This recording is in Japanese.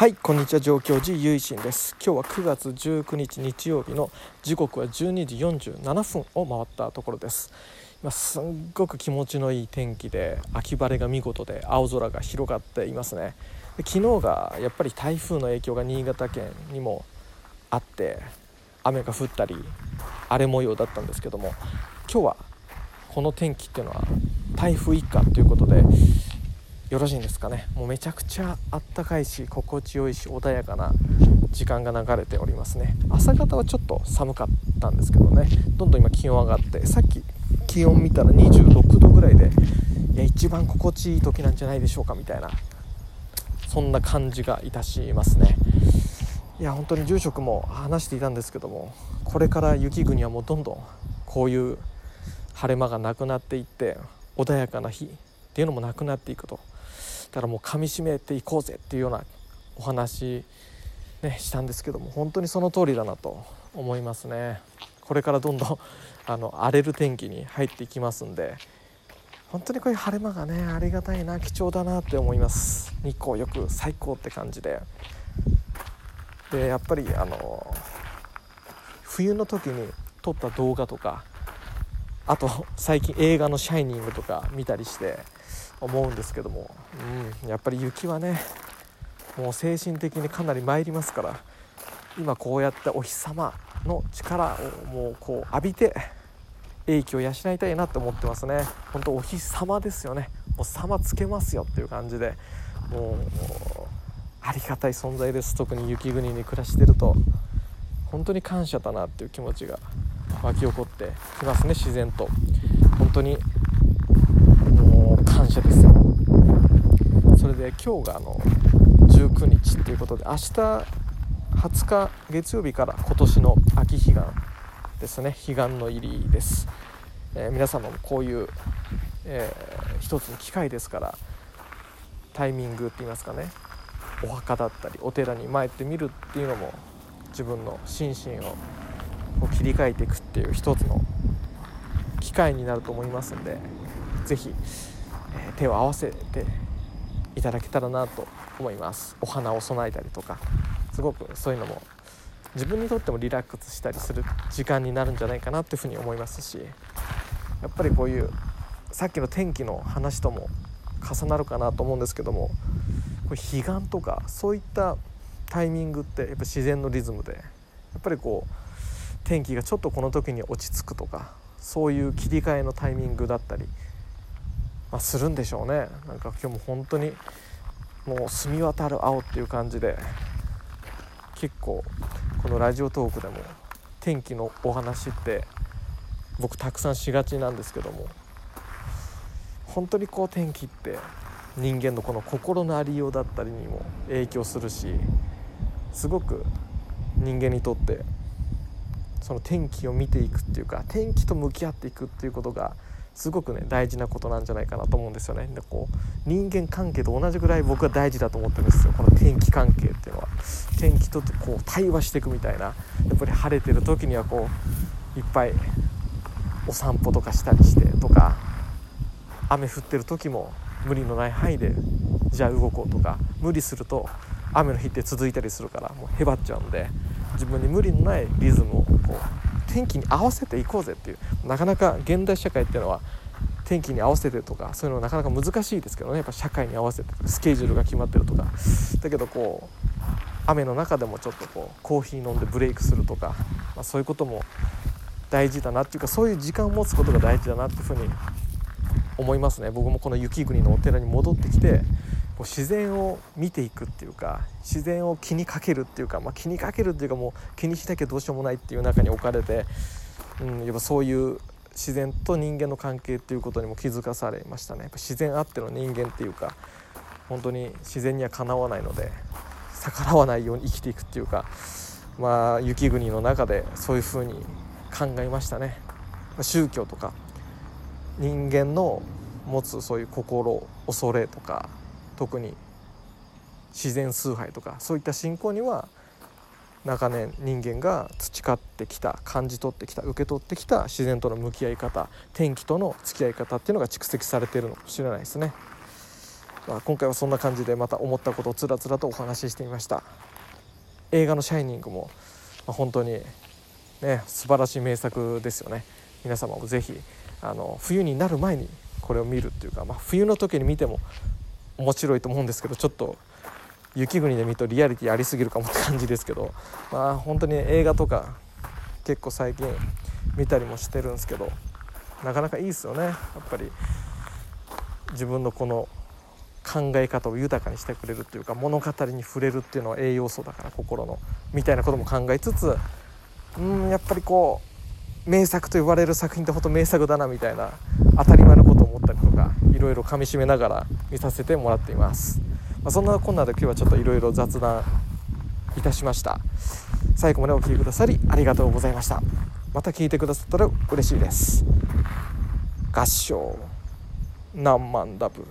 はいこんにちは上京寺ゆいしんです。今日は9月19日日曜日の時刻は12時47分を回ったところです。今すんごく気持ちのいい天気で秋晴れが見事で青空が広がっていますね。で昨日がやっぱり台風の影響が新潟県にもあって雨が降ったり荒れ模様だったんですけども今日はこの天気っていうのは台風一過ということでよろしいんですかね？もうめちゃくちゃあったかいし心地よいし穏やかな時間が流れておりますね。朝方はちょっと寒かったんですけどね。どんどん今気温上がってさっき気温見たら26度ぐらいでいや一番心地いい時なんじゃないでしょうかみたいなそんな感じがいたしますね。いや本当に住職も話していたんですけどもこれから雪国はもうどんどんこういう晴れ間がなくなっていって穏やかな日っていうのもなくなっていくと。だからもう噛みしめていこうぜっていうようなお話、ね、したんですけども本当にその通りだなと思いますね。これからどんどんあの荒れる天気に入っていきますんで本当にこういう晴れ間がねありがたいな貴重だなって思います。日光よく最高って感じで。でやっぱりあの冬の時に撮った動画とかあと最近映画の「シャイニング」とか見たりして思うんですけども、うん、やっぱり雪はねもう精神的にかなり参りますから今こうやってお日様の力をもうこう浴びて英気を養いたいなって思ってますね。本当お日様ですよね。もう様つけますよっていう感じでもうありがたい存在です。特に雪国に暮らしてると。本当に感謝だなっていう気持ちが湧き起こってきますね自然と。本当にもう感謝ですよ。それで今日があの19日っていうことで明日20日月曜日から今年の秋彼岸ですね。彼岸の入りです、えー、皆様もこういう、えー、一つの機会ですからタイミングって言いますかね。お墓だったりお寺に参ってみるっていうのも自分の心身を切り替えていくっていう一つの機会になると思いますんで是非え手を合わせていただけたらなと思います。お花を供えたりとかすごくそういうのも自分にとってもリラックスしたりする時間になるんじゃないかなっていうふうに思いますしやっぱりこういうさっきの天気の話とも重なるかなと思うんですけどもこれ彼岸とかそういったタイミングってやっぱ自然のリズムでやっぱりこう天気がちょっとこの時に落ち着くとかそういう切り替えのタイミングだったりまあ、するんでしょうね。なんか今日も本当にもう澄み渡る青っていう感じで結構このラジオトークでも天気のお話って僕たくさんしがちなんですけども本当にこう天気って人間のこの心のありようだったりにも影響するしすごく人間にとってその天気を見ていくっていうか天気と向き合っていくっていうことがすごくね大事なことなんじゃないかなと思うんですよね。でこう人間関係と同じぐらい僕は大事だと思ってるんですよ。この天気関係っていうのは。天気とこう対話していくみたいな。やっぱり晴れてる時にはこういっぱいお散歩とかしたりしてとか雨降ってる時も無理のない範囲でじゃあ動こうとか無理すると雨の日って続いたりするからもうへばっちゃうんで自分に無理のないリズムをこう天気に合わせていこうぜっていう。なかなか現代社会っていうのは天気に合わせてとかそういうのはなかなか難しいですけどね。やっぱ社会に合わせてスケジュールが決まってるとか。だけどこう雨の中でもちょっとこうコーヒー飲んでブレイクするとか、まあ、そういうことも大事だなっていうかそういう時間を持つことが大事だなっていうふうに思いますね。僕もこの雪国のお寺に戻ってきてこう自然を見ていくっていうか自然を気にかけるっていうか、まあ、気にかけるっていうかもう気にしなきゃどうしようもないっていう中に置かれて、うん、やっぱそういう自然と人間の関係っていうことにも気づかされましたね。やっぱ自然あっての人間っていうか本当に自然にはかなわないので逆らわないように生きていくっていうかまあ雪国の中でそういうふうに考えましたね。宗教とか人間の持つそういう心恐れとか特に自然崇拝とかそういった信仰には長年人間が培ってきた感じ取ってきた受け取ってきた自然との向き合い方天気との付き合い方っていうのが蓄積されてるのかもしれないですね。まあ、今回はそんな感じでまた思ったことをつらつらとお話ししてみました映画の「シャイニングも」まあ、本当にね素晴らしい名作ですよね皆様もぜひあの冬になる前にこれを見るっていうか、まあ、冬の時に見ても面白いと思うんですけどちょっと雪国で見るとリアリティありすぎるかもって感じですけど まあ本当に映画とか結構最近見たりもしてるんですけどなかなかいいですよね。やっぱり自分のこの考え方を豊かにしてくれるっていうか物語に触れるっていうのは栄養素だから心のみたいなことも考えつつうんやっぱりこう名作と言われる作品ってほんと名作だなみたいな当たり前のろいろかみしめながら見させてもらっています、まあ、そんなこんなで今日はちょっといろいろ雑談いたしました。最後までお聴きくださりありがとうございました。また聞いてくださったら嬉しいです。合唱。何万ダブ